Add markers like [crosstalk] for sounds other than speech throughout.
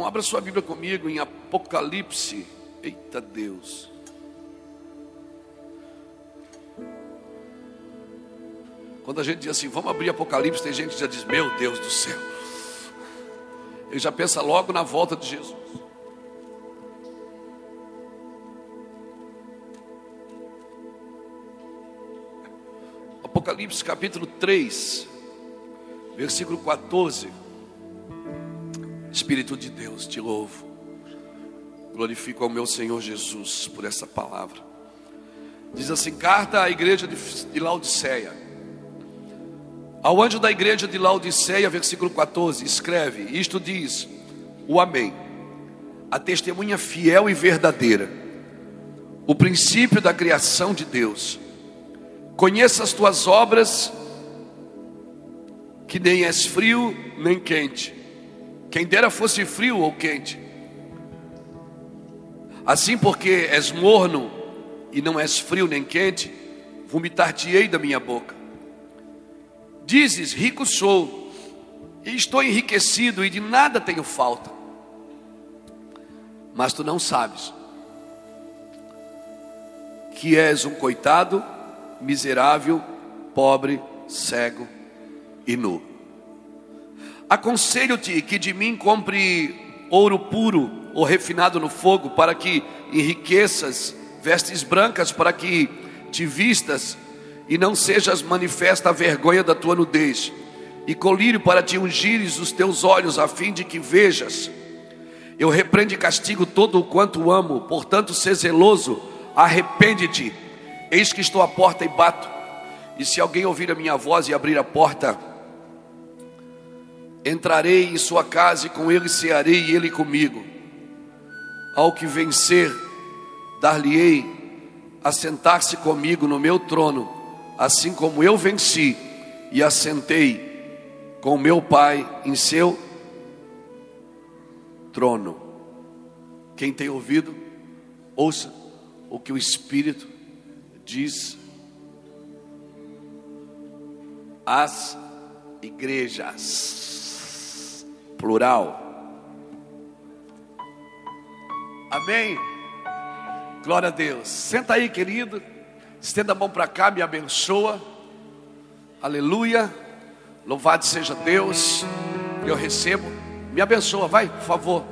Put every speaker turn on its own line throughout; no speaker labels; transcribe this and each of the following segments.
Então, abra sua Bíblia comigo em Apocalipse. Eita Deus. Quando a gente diz assim, vamos abrir Apocalipse, tem gente que já diz, meu Deus do céu. Ele já pensa logo na volta de Jesus. Apocalipse capítulo 3, versículo 14. Espírito de Deus, te louvo. Glorifico ao meu Senhor Jesus por essa palavra. Diz assim: carta à igreja de Laodiceia. Ao anjo da igreja de Laodiceia, versículo 14, escreve: Isto diz o Amém, a testemunha fiel e verdadeira, o princípio da criação de Deus. Conheça as tuas obras, que nem és frio nem quente. Quem dera fosse frio ou quente. Assim, porque és morno e não és frio nem quente, vomitar-te-ei da minha boca. Dizes: Rico sou, e estou enriquecido, e de nada tenho falta. Mas tu não sabes que és um coitado, miserável, pobre, cego e nu. Aconselho-te que de mim compre ouro puro ou refinado no fogo, para que enriqueças vestes brancas, para que te vistas e não sejas manifesta a vergonha da tua nudez, e colírio para te ungires os teus olhos, a fim de que vejas. Eu repreendo e castigo todo o quanto amo, portanto, se zeloso, arrepende-te. Eis que estou à porta e bato, e se alguém ouvir a minha voz e abrir a porta, entrarei em sua casa e com ele cearei e ele comigo. Ao que vencer, dar-lhe-ei a sentar-se comigo no meu trono assim como eu venci e assentei com meu Pai em seu trono. Quem tem ouvido, ouça o que o Espírito diz às igrejas, plural. Amém? Glória a Deus. Senta aí, querido. Estenda a mão para cá, me abençoa. Aleluia. Louvado seja Deus. Eu recebo. Me abençoa, vai, por favor.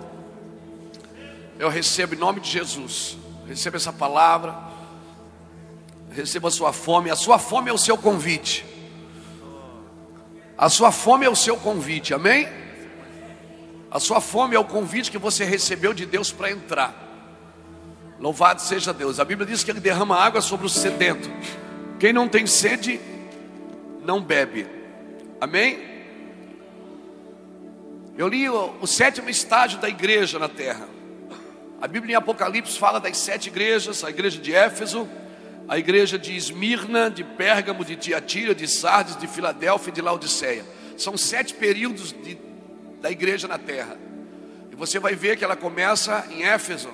Eu recebo em nome de Jesus. Receba essa palavra. Receba a sua fome. A sua fome é o seu convite. A sua fome é o seu convite, amém? A sua fome é o convite que você recebeu de Deus para entrar. Louvado seja Deus. A Bíblia diz que ele derrama água sobre o sedento. Quem não tem sede, não bebe. Amém? Eu li o, o, sétimo estágio da igreja na terra. A Bíblia em Apocalipse fala das sete igrejas: a igreja de Éfeso, a igreja de Esmirna, de Pérgamo, de Tiatira, de Sardes, de Filadélfia e de Laodiceia. São sete períodos de, da igreja na terra. E você vai ver que ela começa em Éfeso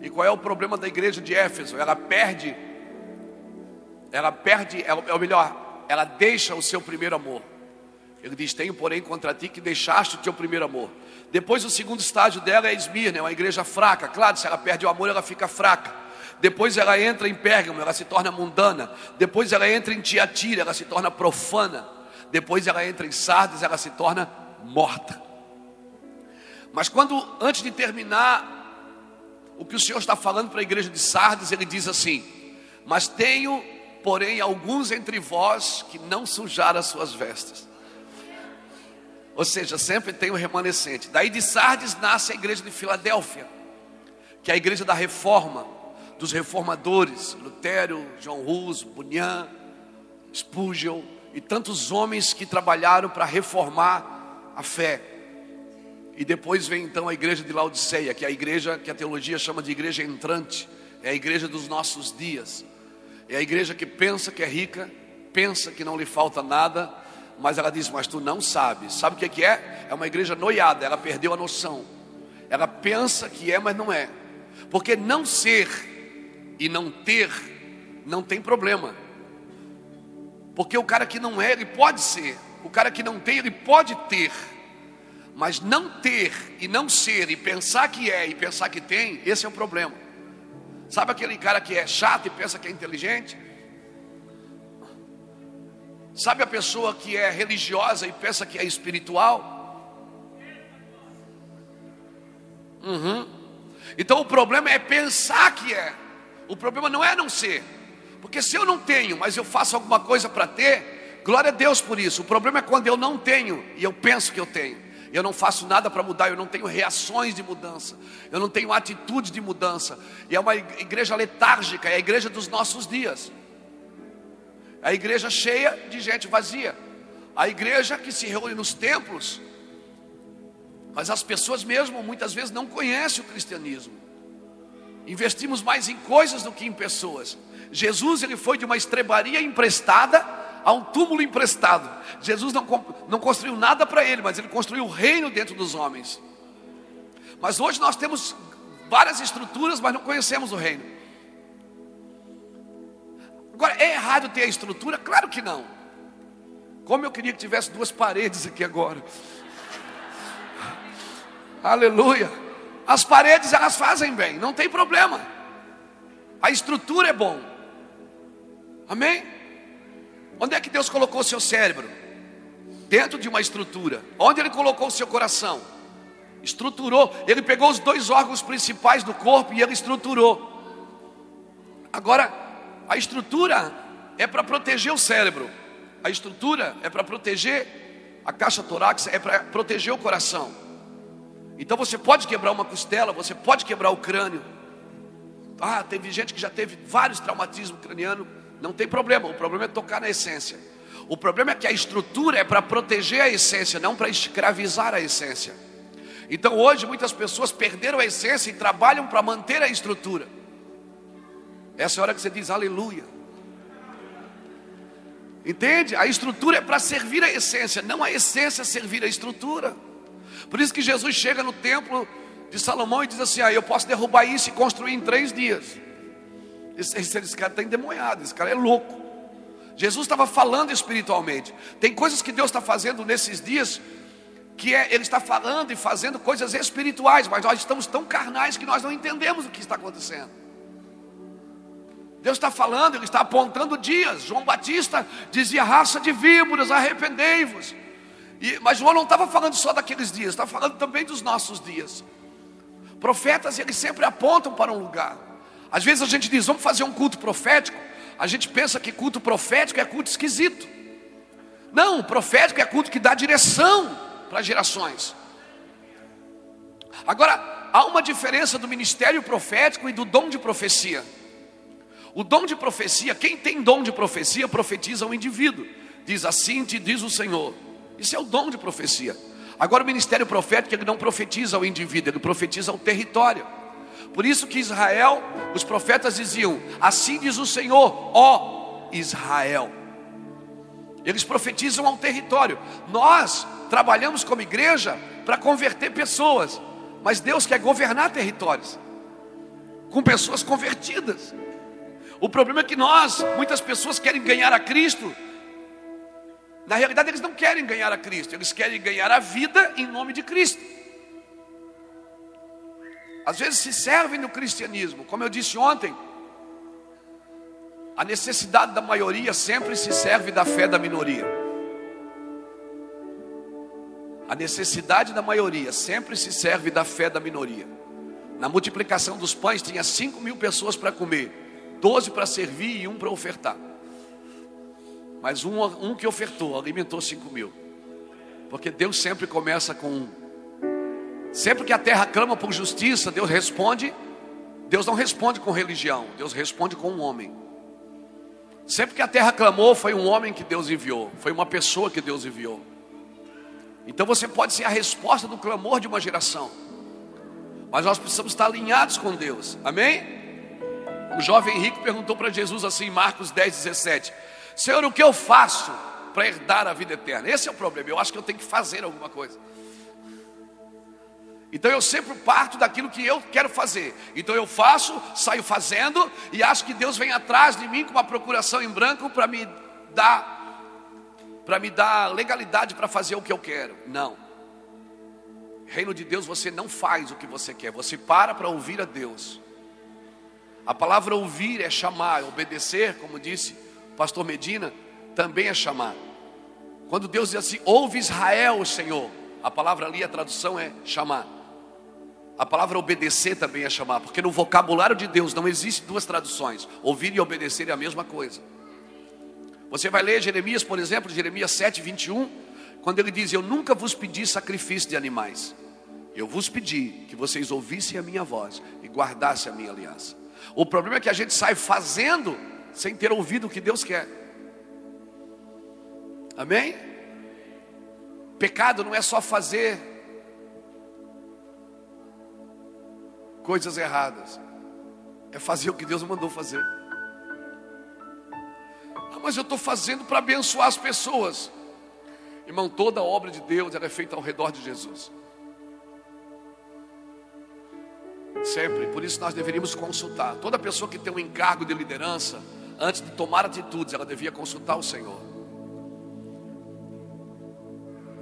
e qual é o problema da igreja de Éfeso? Ela perde, ela perde, é o melhor, ela deixa o seu primeiro amor. Ele diz: Tenho, porém, contra ti que deixaste o teu primeiro amor. Depois, o segundo estágio dela é Esmirna, é uma igreja fraca. Claro, se ela perde o amor, ela fica fraca. Depois ela entra em Pérgamo, ela se torna mundana. Depois ela entra em Tiatira, ela se torna profana. Depois ela entra em Sardes, ela se torna morta. Mas quando, antes de terminar o que o Senhor está falando para a igreja de Sardes, ele diz assim: Mas tenho, porém, alguns entre vós que não sujaram as suas vestes. Ou seja, sempre tem um remanescente. Daí de Sardes nasce a igreja de Filadélfia, que é a igreja da reforma, dos reformadores, Lutero, João Hus, Bunyan, Spurgeon e tantos homens que trabalharam para reformar a fé. E depois vem então a igreja de Laodiceia, que é a igreja que a teologia chama de igreja entrante, é a igreja dos nossos dias. É a igreja que pensa que é rica, pensa que não lhe falta nada, mas ela diz: Mas tu não sabes. Sabe o que é? É uma igreja noiada, ela perdeu a noção. Ela pensa que é, mas não é. Porque não ser e não ter não tem problema. Porque o cara que não é, ele pode ser. O cara que não tem, ele pode ter. Mas não ter e não ser, e pensar que é e pensar que tem, esse é o problema. Sabe aquele cara que é chato e pensa que é inteligente? Sabe a pessoa que é religiosa e pensa que é espiritual? Uhum. Então o problema é pensar que é. O problema não é não ser. Porque se eu não tenho, mas eu faço alguma coisa para ter, glória a Deus por isso. O problema é quando eu não tenho e eu penso que eu tenho. Eu não faço nada para mudar, eu não tenho reações de mudança, eu não tenho atitude de mudança. E é uma igreja letárgica, é a igreja dos nossos dias. É a igreja cheia de gente vazia. A igreja que se reúne nos templos, mas as pessoas mesmo muitas vezes não conhecem o cristianismo. Investimos mais em coisas do que em pessoas. Jesus ele foi de uma estrebaria emprestada a um túmulo emprestado. Jesus não, não construiu nada para ele, mas ele construiu o reino dentro dos homens. Mas hoje nós temos várias estruturas, mas não conhecemos o reino. Agora, é errado ter a estrutura? Claro que não. Como eu queria que tivesse duas paredes aqui agora. [laughs] Aleluia. As paredes elas fazem bem, não tem problema. A estrutura é bom. Amém? Onde é que Deus colocou o seu cérebro? Dentro de uma estrutura. Onde Ele colocou o seu coração? Estruturou. Ele pegou os dois órgãos principais do corpo e Ele estruturou. Agora, a estrutura é para proteger o cérebro. A estrutura é para proteger a caixa torácica, é para proteger o coração. Então você pode quebrar uma costela, você pode quebrar o crânio. Ah, teve gente que já teve vários traumatismos cranianos, não tem problema, o problema é tocar na essência. O problema é que a estrutura é para proteger a essência, não para escravizar a essência. Então hoje muitas pessoas perderam a essência e trabalham para manter a estrutura. Essa é a hora que você diz aleluia. Entende? A estrutura é para servir a essência, não a essência servir a estrutura. Por isso que Jesus chega no templo de Salomão e diz assim: ah, eu posso derrubar isso e construir em três dias. Esse, esse, cara está endemoniado, esse cara é louco. Jesus estava falando espiritualmente. Tem coisas que Deus está fazendo nesses dias que é, Ele está falando e fazendo coisas espirituais, mas nós estamos tão carnais que nós não entendemos o que está acontecendo. Deus está falando, Ele está apontando dias. João Batista dizia: raça de víboras, arrependei-vos. Mas João não estava falando só daqueles dias, estava falando também dos nossos dias. Profetas, eles sempre apontam para um lugar. Às vezes a gente diz, vamos fazer um culto profético. A gente pensa que culto profético é culto esquisito. Não, profético é culto que dá direção para gerações. Agora, há uma diferença do ministério profético e do dom de profecia. O dom de profecia, quem tem dom de profecia, profetiza o indivíduo. Diz assim te diz o Senhor. Isso é o dom de profecia. Agora o ministério profético ele não profetiza ao indivíduo, ele profetiza ao território. Por isso que Israel, os profetas diziam: Assim diz o Senhor, ó Israel. Eles profetizam ao território. Nós trabalhamos como igreja para converter pessoas, mas Deus quer governar territórios com pessoas convertidas. O problema é que nós, muitas pessoas querem ganhar a Cristo, na realidade, eles não querem ganhar a Cristo, eles querem ganhar a vida em nome de Cristo. Às vezes se servem do cristianismo, como eu disse ontem, a necessidade da maioria sempre se serve da fé da minoria. A necessidade da maioria sempre se serve da fé da minoria. Na multiplicação dos pães tinha 5 mil pessoas para comer, 12 para servir e um para ofertar. Mas um, um que ofertou, alimentou cinco mil. Porque Deus sempre começa com um. Sempre que a terra clama por justiça, Deus responde. Deus não responde com religião, Deus responde com um homem. Sempre que a terra clamou, foi um homem que Deus enviou, foi uma pessoa que Deus enviou. Então você pode ser a resposta do clamor de uma geração, mas nós precisamos estar alinhados com Deus, amém? O jovem rico perguntou para Jesus assim, Marcos 10, 17: Senhor, o que eu faço para herdar a vida eterna? Esse é o problema. Eu acho que eu tenho que fazer alguma coisa. Então eu sempre parto daquilo que eu quero fazer. Então eu faço, saio fazendo e acho que Deus vem atrás de mim com uma procuração em branco para me dar para me dar legalidade para fazer o que eu quero. Não. Reino de Deus você não faz o que você quer, você para para ouvir a Deus. A palavra ouvir é chamar, obedecer, como disse o pastor Medina, também é chamar. Quando Deus diz assim, ouve Israel, Senhor, a palavra ali, a tradução é chamar. A palavra obedecer também é chamar, porque no vocabulário de Deus não existe duas traduções. Ouvir e obedecer é a mesma coisa. Você vai ler Jeremias, por exemplo, Jeremias 7, 21, quando ele diz: Eu nunca vos pedi sacrifício de animais, eu vos pedi que vocês ouvissem a minha voz e guardassem a minha aliança. O problema é que a gente sai fazendo sem ter ouvido o que Deus quer. Amém? Pecado não é só fazer coisas erradas, é fazer o que Deus mandou fazer. Ah, mas eu estou fazendo para abençoar as pessoas. Irmão, toda a obra de Deus é feita ao redor de Jesus. Sempre, por isso nós deveríamos consultar. Toda pessoa que tem um encargo de liderança, antes de tomar atitudes, ela devia consultar o Senhor.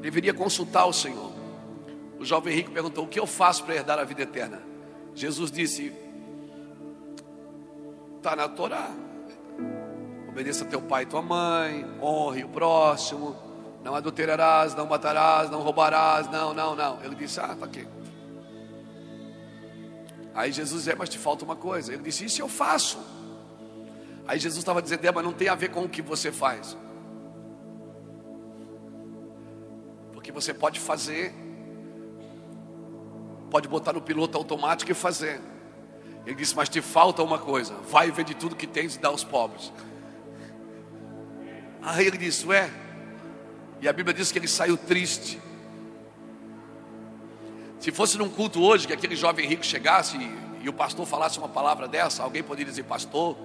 Deveria consultar o Senhor. O jovem rico perguntou: O que eu faço para herdar a vida eterna? Jesus disse: Está na Torá. Obedeça teu pai e tua mãe, honre o próximo, não adulterarás, não matarás, não roubarás, não, não, não. Ele disse: Ah, está aqui. Aí Jesus é, mas te falta uma coisa. Ele disse: Isso eu faço. Aí Jesus estava dizendo: É, mas não tem a ver com o que você faz. Porque você pode fazer, pode botar no piloto automático e fazer. Ele disse: Mas te falta uma coisa. Vai e vende tudo que tens e dá aos pobres. Aí ele disse: Ué. E a Bíblia diz que ele saiu triste. Se fosse num culto hoje que aquele jovem rico chegasse e, e o pastor falasse uma palavra dessa, alguém poderia dizer, pastor,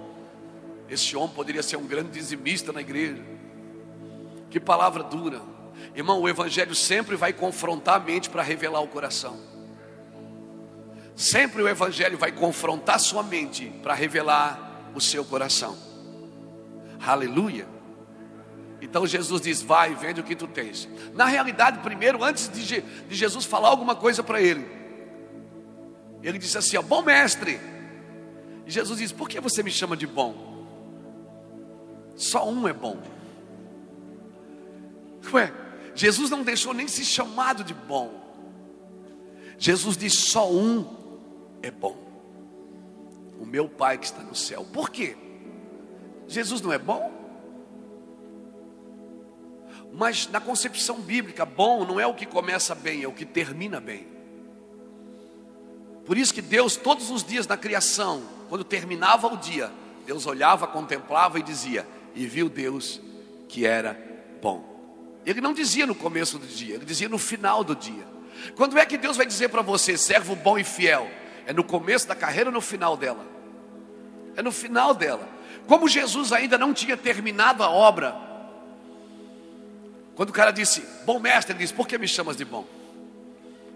esse homem poderia ser um grande dizimista na igreja. Que palavra dura. Irmão, o evangelho sempre vai confrontar a mente para revelar o coração. Sempre o evangelho vai confrontar sua mente para revelar o seu coração. Aleluia. Então Jesus diz: Vai, vende o que tu tens. Na realidade, primeiro, antes de, Jesus falar alguma coisa para ele, ele disse assim: ó, Bom mestre. E Jesus diz: Por que você me chama de bom? Só um é bom. [laughs] Ué, Jesus não deixou nem ser chamado de bom. Jesus diz: Só um é bom. O meu Pai que está no céu. Por quê? Jesus não é bom? Mas na concepção bíblica, bom não é o que começa bem, é o que termina bem. Por isso que Deus, todos os dias na criação, quando terminava o dia, Deus olhava, contemplava e dizia: E viu Deus que era bom. Ele não dizia no começo do dia, ele dizia no final do dia. Quando é que Deus vai dizer para você, servo bom e fiel? É no começo da carreira ou no final dela? É no final dela. Como Jesus ainda não tinha terminado a obra, quando o cara disse, bom mestre, ele disse, por que me chamas de bom?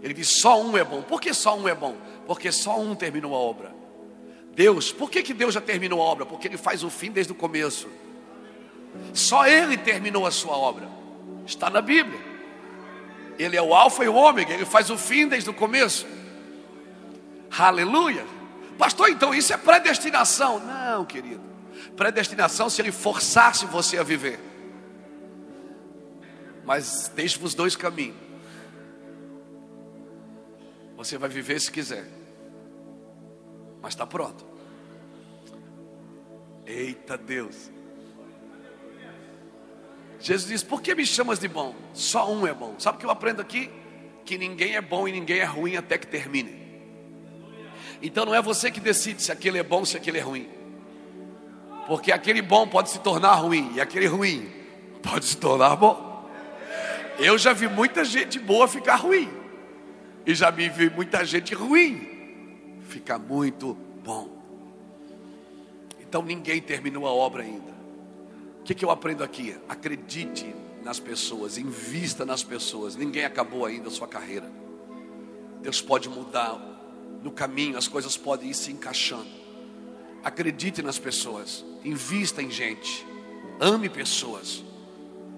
Ele disse, só um é bom. Por que só um é bom? Porque só um terminou a obra. Deus, por que, que Deus já terminou a obra? Porque Ele faz o fim desde o começo. Só Ele terminou a sua obra. Está na Bíblia. Ele é o Alfa e o Ômega, Ele faz o fim desde o começo. Aleluia. Pastor, então isso é predestinação? Não, querido. Predestinação se Ele forçasse você a viver. Mas deixe-vos dois caminhos. Você vai viver se quiser. Mas está pronto. Eita Deus. Jesus diz: Por que me chamas de bom? Só um é bom. Sabe o que eu aprendo aqui? Que ninguém é bom e ninguém é ruim até que termine. Então não é você que decide se aquele é bom ou se aquele é ruim. Porque aquele bom pode se tornar ruim e aquele ruim pode se tornar bom. Eu já vi muita gente boa ficar ruim. E já vi muita gente ruim ficar muito bom. Então ninguém terminou a obra ainda. O que, que eu aprendo aqui? Acredite nas pessoas, invista nas pessoas. Ninguém acabou ainda a sua carreira. Deus pode mudar no caminho, as coisas podem ir se encaixando. Acredite nas pessoas, invista em gente, ame pessoas.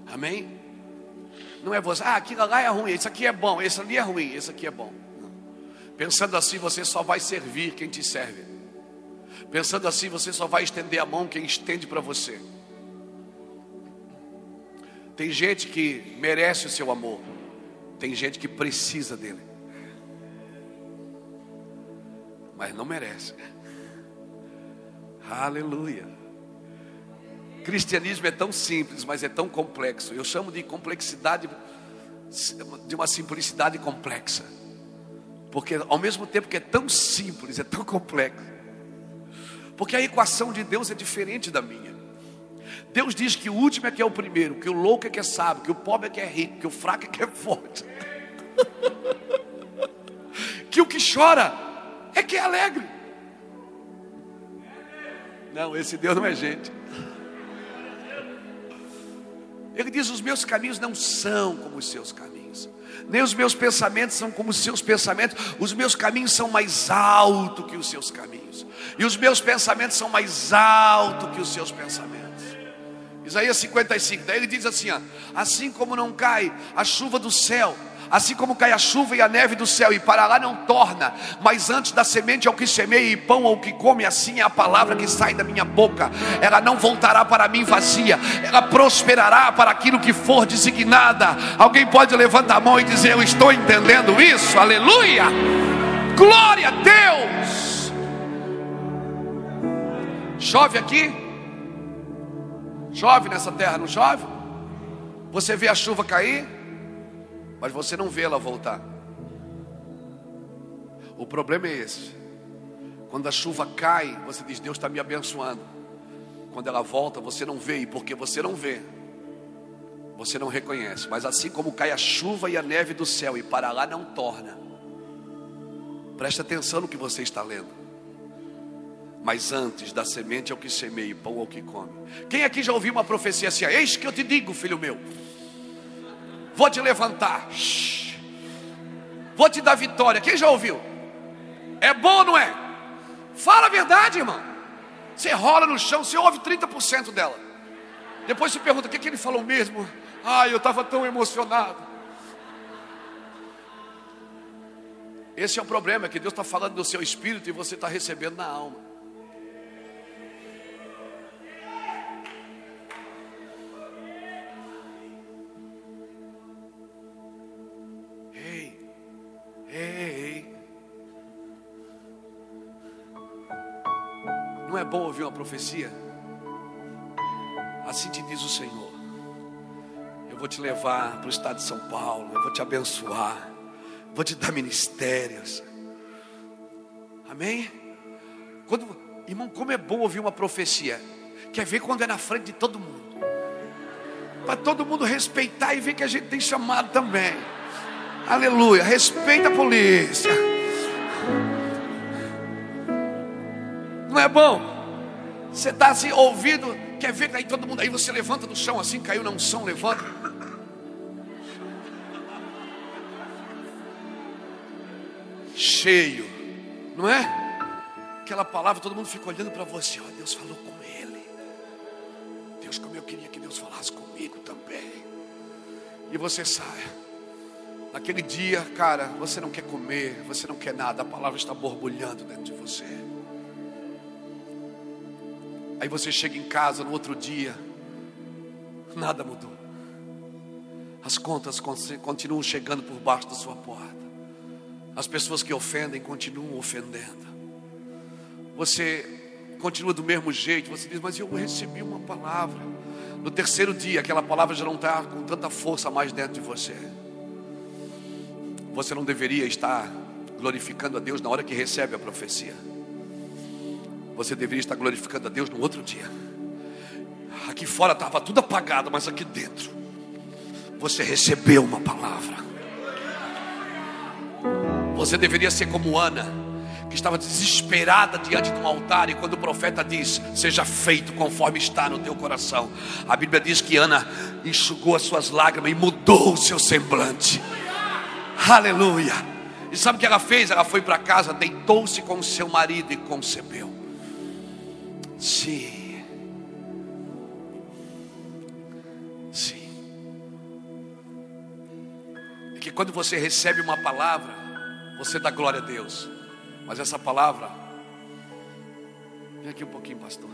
Amém? não é você, ah, aquilo lá é ruim, isso aqui é bom, esse ali é ruim, esse aqui é bom. Não. Pensando assim, você só vai servir quem te serve. Pensando assim, você só vai estender a mão quem estende para você. Tem gente que merece o seu amor, tem gente que precisa dele, mas não merece. Aleluia. Cristianismo é tão simples, mas é tão complexo. Eu chamo de complexidade, de uma simplicidade complexa. Porque ao mesmo tempo que é tão simples, é tão complexo. Porque a equação de Deus é diferente da minha. Deus diz que o último é que é o primeiro, que o louco é que é sábio, que o pobre é que é rico, que o fraco é que é forte. [laughs] que o que chora é que é alegre. Não, esse Deus não é gente. Ele diz: Os meus caminhos não são como os seus caminhos, nem os meus pensamentos são como os seus pensamentos. Os meus caminhos são mais altos que os seus caminhos, e os meus pensamentos são mais altos que os seus pensamentos. Isaías 55, daí ele diz assim: ó, Assim como não cai a chuva do céu Assim como cai a chuva e a neve do céu e para lá não torna, mas antes da semente ao que semeia e pão ao que come, assim é a palavra que sai da minha boca. Ela não voltará para mim vazia, ela prosperará para aquilo que for designada. Alguém pode levantar a mão e dizer: Eu estou entendendo isso, aleluia, glória a Deus. Chove aqui? Chove nessa terra, não chove? Você vê a chuva cair? Mas você não vê ela voltar. O problema é esse. Quando a chuva cai, você diz: Deus está me abençoando. Quando ela volta, você não vê, e porque você não vê, você não reconhece. Mas assim como cai a chuva e a neve do céu, e para lá não torna. Preste atenção no que você está lendo. Mas antes da semente ao que semeia, pão ao que come. Quem aqui já ouviu uma profecia assim? Eis que eu te digo, filho meu vou te levantar, vou te dar vitória. Quem já ouviu? É bom ou não é? Fala a verdade, irmão. Você rola no chão, você ouve 30% dela. Depois você pergunta: o que, que ele falou mesmo? Ai, eu estava tão emocionado. Esse é o problema, que Deus está falando do seu espírito e você está recebendo na alma. Ei, Não é bom ouvir uma profecia? Assim te diz o Senhor. Eu vou te levar para o estado de São Paulo, eu vou te abençoar, vou te dar ministérios. Amém? Quando, irmão, como é bom ouvir uma profecia. Quer ver quando é na frente de todo mundo. Para todo mundo respeitar e ver que a gente tem chamado também. Aleluia. Respeita a polícia. Não é bom? Você está assim ouvindo, quer ver aí todo mundo aí você levanta do chão assim, caiu na unção, levanta. Cheio, não é? Aquela palavra, todo mundo fica olhando para você, ó, Deus falou com ele. Deus, como eu queria que Deus falasse comigo também. E você sai. Naquele dia, cara, você não quer comer, você não quer nada, a palavra está borbulhando dentro de você. Aí você chega em casa no outro dia, nada mudou. As contas continuam chegando por baixo da sua porta. As pessoas que ofendem continuam ofendendo. Você continua do mesmo jeito. Você diz, mas eu recebi uma palavra. No terceiro dia, aquela palavra já não está com tanta força mais dentro de você. Você não deveria estar glorificando a Deus na hora que recebe a profecia. Você deveria estar glorificando a Deus no outro dia. Aqui fora estava tudo apagado, mas aqui dentro você recebeu uma palavra. Você deveria ser como Ana, que estava desesperada diante de um altar, e quando o profeta diz: Seja feito conforme está no teu coração, a Bíblia diz que Ana enxugou as suas lágrimas e mudou o seu semblante. Aleluia. E sabe o que ela fez? Ela foi para casa, deitou-se com seu marido e concebeu. Sim. Sim. quando você recebe uma palavra, você dá glória a Deus. Mas essa palavra, vem aqui um pouquinho, pastor.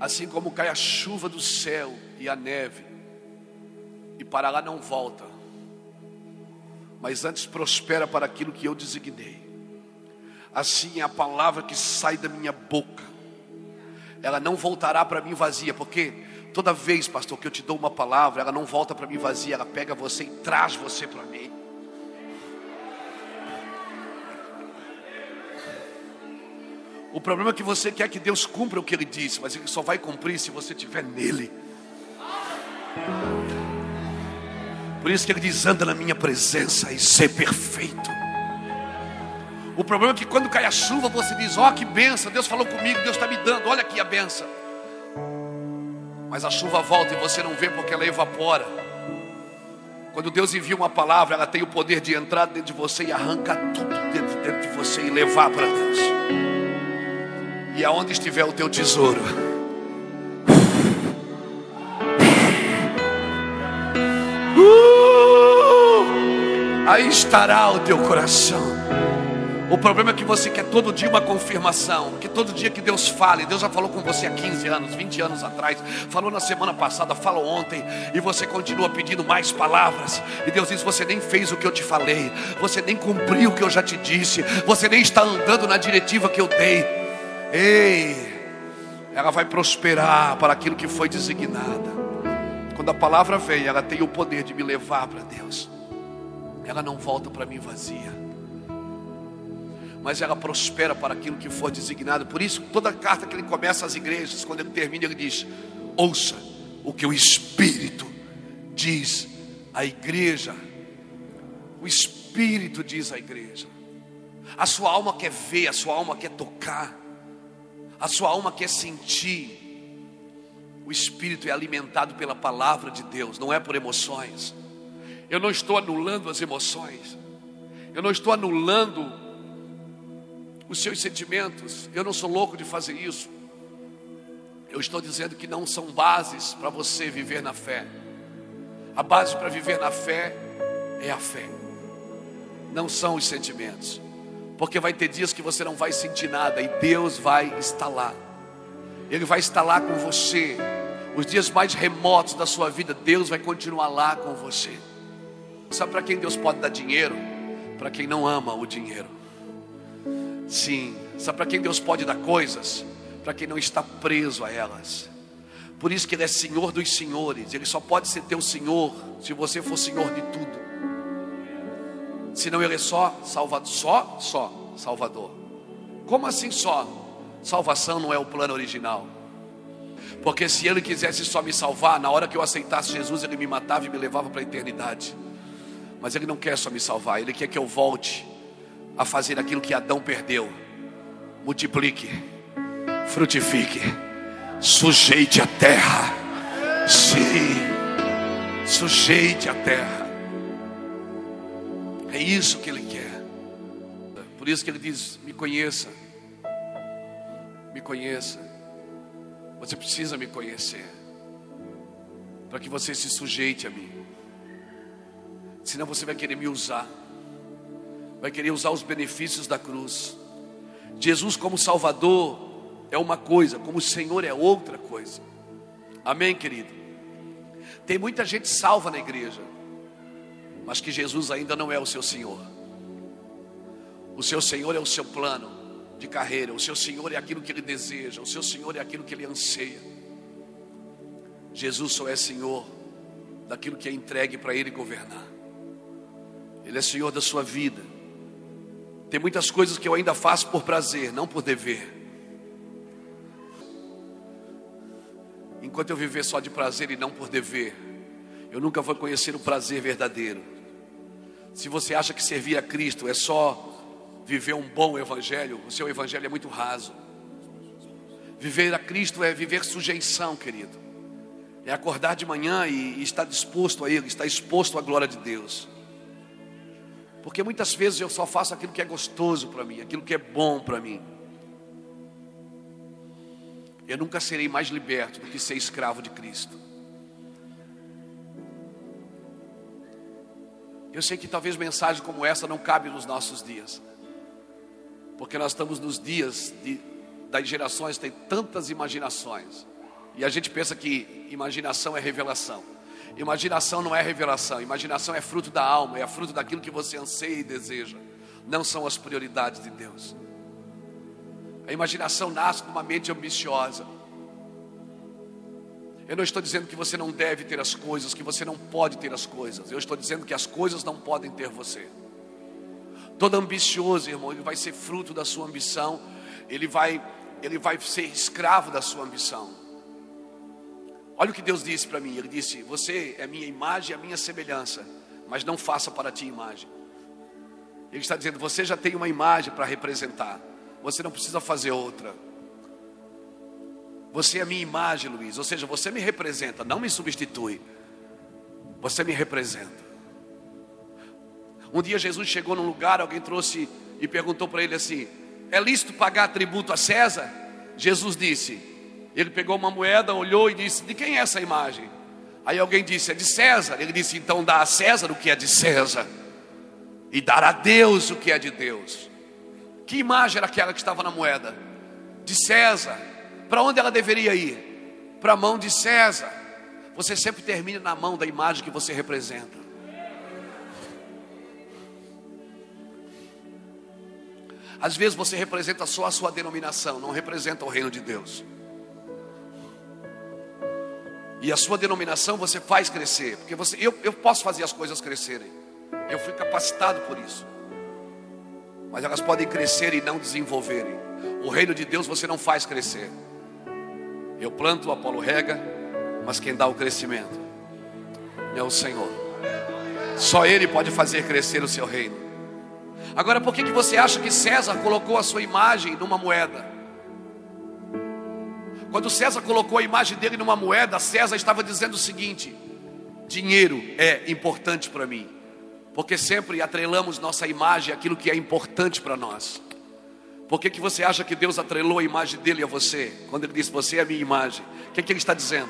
Assim como cai a chuva do céu e a neve, e para lá não volta, mas antes prospera para aquilo que eu designei. Assim é a palavra que sai da minha boca, ela não voltará para mim vazia, porque toda vez, pastor, que eu te dou uma palavra, ela não volta para mim vazia, ela pega você e traz você para mim. O problema é que você quer que Deus cumpra o que Ele disse, mas Ele só vai cumprir se você estiver nele. Por isso que Ele diz: anda na minha presença e ser perfeito. O problema é que quando cai a chuva, você diz: Ó, oh, que benção, Deus falou comigo, Deus está me dando, olha aqui a benção. Mas a chuva volta e você não vê porque ela evapora. Quando Deus envia uma palavra, ela tem o poder de entrar dentro de você e arrancar tudo dentro, dentro de você e levar para Deus. E aonde estiver o teu tesouro, aí estará o teu coração. O problema é que você quer todo dia uma confirmação, que todo dia que Deus fale, Deus já falou com você há 15 anos, 20 anos atrás, falou na semana passada, falou ontem, e você continua pedindo mais palavras. E Deus diz: Você nem fez o que eu te falei, você nem cumpriu o que eu já te disse, você nem está andando na diretiva que eu dei. Ei, ela vai prosperar para aquilo que foi designada. Quando a palavra vem, ela tem o poder de me levar para Deus, ela não volta para mim vazia mas ela prospera para aquilo que for designado. Por isso, toda carta que ele começa às igrejas, quando ele termina, ele diz: Ouça o que o Espírito diz à igreja. O Espírito diz à igreja. A sua alma quer ver, a sua alma quer tocar, a sua alma quer sentir. O Espírito é alimentado pela palavra de Deus, não é por emoções. Eu não estou anulando as emoções, eu não estou anulando os seus sentimentos. Eu não sou louco de fazer isso. Eu estou dizendo que não são bases para você viver na fé. A base para viver na fé é a fé, não são os sentimentos, porque vai ter dias que você não vai sentir nada e Deus vai estar lá, Ele vai estar lá com você. Os dias mais remotos da sua vida, Deus vai continuar lá com você. Sabe para quem Deus pode dar dinheiro? Para quem não ama o dinheiro. Sim, sabe para quem Deus pode dar coisas? Para quem não está preso a elas. Por isso que Ele é Senhor dos senhores. Ele só pode ser teu Senhor se você for Senhor de tudo. Senão Ele é só Salvador, só, só Salvador. Como assim só? Salvação não é o plano original. Porque se Ele quisesse só me salvar, na hora que eu aceitasse Jesus, Ele me matava e me levava para a eternidade. Mas Ele não quer só me salvar, Ele quer que eu volte a fazer aquilo que Adão perdeu. Multiplique, frutifique, sujeite a terra. Sim, sujeite a terra. É isso que Ele quer. Por isso que Ele diz: Me conheça, me conheça. Você precisa me conhecer, para que você se sujeite a mim. Senão você vai querer me usar vai querer usar os benefícios da cruz. Jesus, como Salvador, é uma coisa, como Senhor é outra coisa. Amém, querido? Tem muita gente salva na igreja, mas que Jesus ainda não é o seu Senhor. O seu Senhor é o seu plano de carreira, o seu Senhor é aquilo que ele deseja, o seu Senhor é aquilo que ele anseia. Jesus só é Senhor daquilo que é entregue para ele governar. Ele é Senhor da sua vida. Tem muitas coisas que eu ainda faço por prazer, não por dever. Enquanto eu viver só de prazer e não por dever, eu nunca vou conhecer o prazer verdadeiro. Se você acha que servir a Cristo é só viver um bom evangelho, o seu evangelho é muito raso. Viver a Cristo é viver sujeição, querido. É acordar de manhã e, estar disposto a Ele, estar exposto à glória de Deus. Porque muitas vezes eu só faço aquilo que é gostoso para mim, aquilo que é bom para mim. Eu nunca serei mais liberto do que ser escravo de Cristo. Eu sei que talvez mensagem como essa não cabe nos nossos dias, porque nós estamos nos dias de, das gerações tem tantas imaginações e a gente pensa que imaginação é revelação. Imaginação não é revelação, imaginação é fruto da alma, é fruto daquilo que você anseia e deseja. Não são as prioridades de Deus. A imaginação nasce de uma mente ambiciosa. Eu não estou dizendo que você não deve ter as coisas, que você não pode ter as coisas. Eu estou dizendo que as coisas não podem ter você. Todo ambicioso, irmão, ele vai ser fruto da sua ambição, ele vai, ele vai ser escravo da sua ambição. Olha o que Deus disse para mim. Ele disse: Você é minha imagem e a minha semelhança, mas não faça para ti imagem. Ele está dizendo: Você já tem uma imagem para representar, você não precisa fazer outra. Você é a minha imagem, Luiz. Ou seja, você me representa, não me substitui. Você me representa. Um dia Jesus chegou num lugar, alguém trouxe e perguntou para ele assim: É lícito pagar tributo a César? Jesus disse: ele pegou uma moeda, olhou e disse: De quem é essa imagem? Aí alguém disse: É de César. Ele disse: Então dá a César o que é de César, e dar a Deus o que é de Deus. Que imagem era aquela que estava na moeda? De César. Para onde ela deveria ir? Para a mão de César. Você sempre termina na mão da imagem que você representa. Às vezes você representa só a sua denominação, não representa o reino de Deus. E a sua denominação você faz crescer. Porque você, eu, eu posso fazer as coisas crescerem. Eu fui capacitado por isso. Mas elas podem crescer e não desenvolverem. O reino de Deus você não faz crescer. Eu planto, o Apolo rega, mas quem dá o crescimento é o Senhor. Só Ele pode fazer crescer o seu reino. Agora, por que, que você acha que César colocou a sua imagem numa moeda? Quando César colocou a imagem dele numa moeda, César estava dizendo o seguinte: dinheiro é importante para mim, porque sempre atrelamos nossa imagem àquilo que é importante para nós. Por que, que você acha que Deus atrelou a imagem dele a você? Quando ele disse, você é a minha imagem, o que, que ele está dizendo?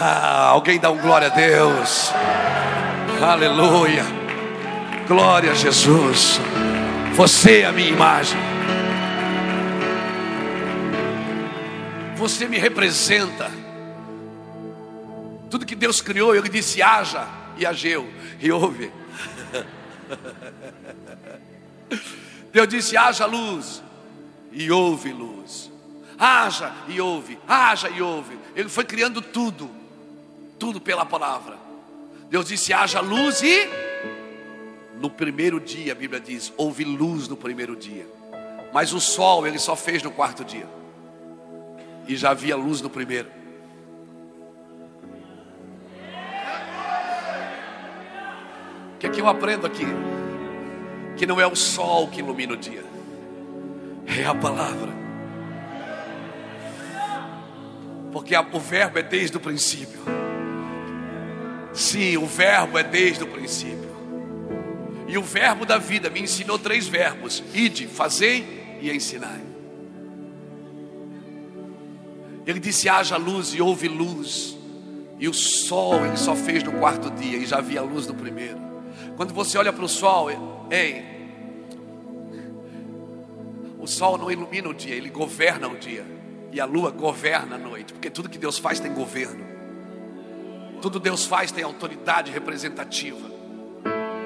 Ah, alguém dá um glória a Deus, aleluia, glória a Jesus, você é a minha imagem. Você me representa. Tudo que Deus criou, Ele disse: haja e ageu, e houve. [laughs] Deus disse: haja luz, e houve luz. Haja e houve, haja e houve. Ele foi criando tudo, tudo pela palavra. Deus disse: haja luz e. No primeiro dia, a Bíblia diz: houve luz no primeiro dia. Mas o sol ele só fez no quarto dia e já havia luz no primeiro. O que é que eu aprendo aqui? Que não é o sol que ilumina o dia, é a palavra. Porque o verbo é desde o princípio. Sim, o verbo é desde o princípio. E o verbo da vida me ensinou três verbos: ide, fazei e ensinai. Ele disse: haja luz e houve luz. E o sol ele só fez no quarto dia e já havia luz no primeiro. Quando você olha para o sol, ei, o sol não ilumina o dia, ele governa o dia. E a lua governa a noite, porque tudo que Deus faz tem governo. Tudo Deus faz tem autoridade representativa.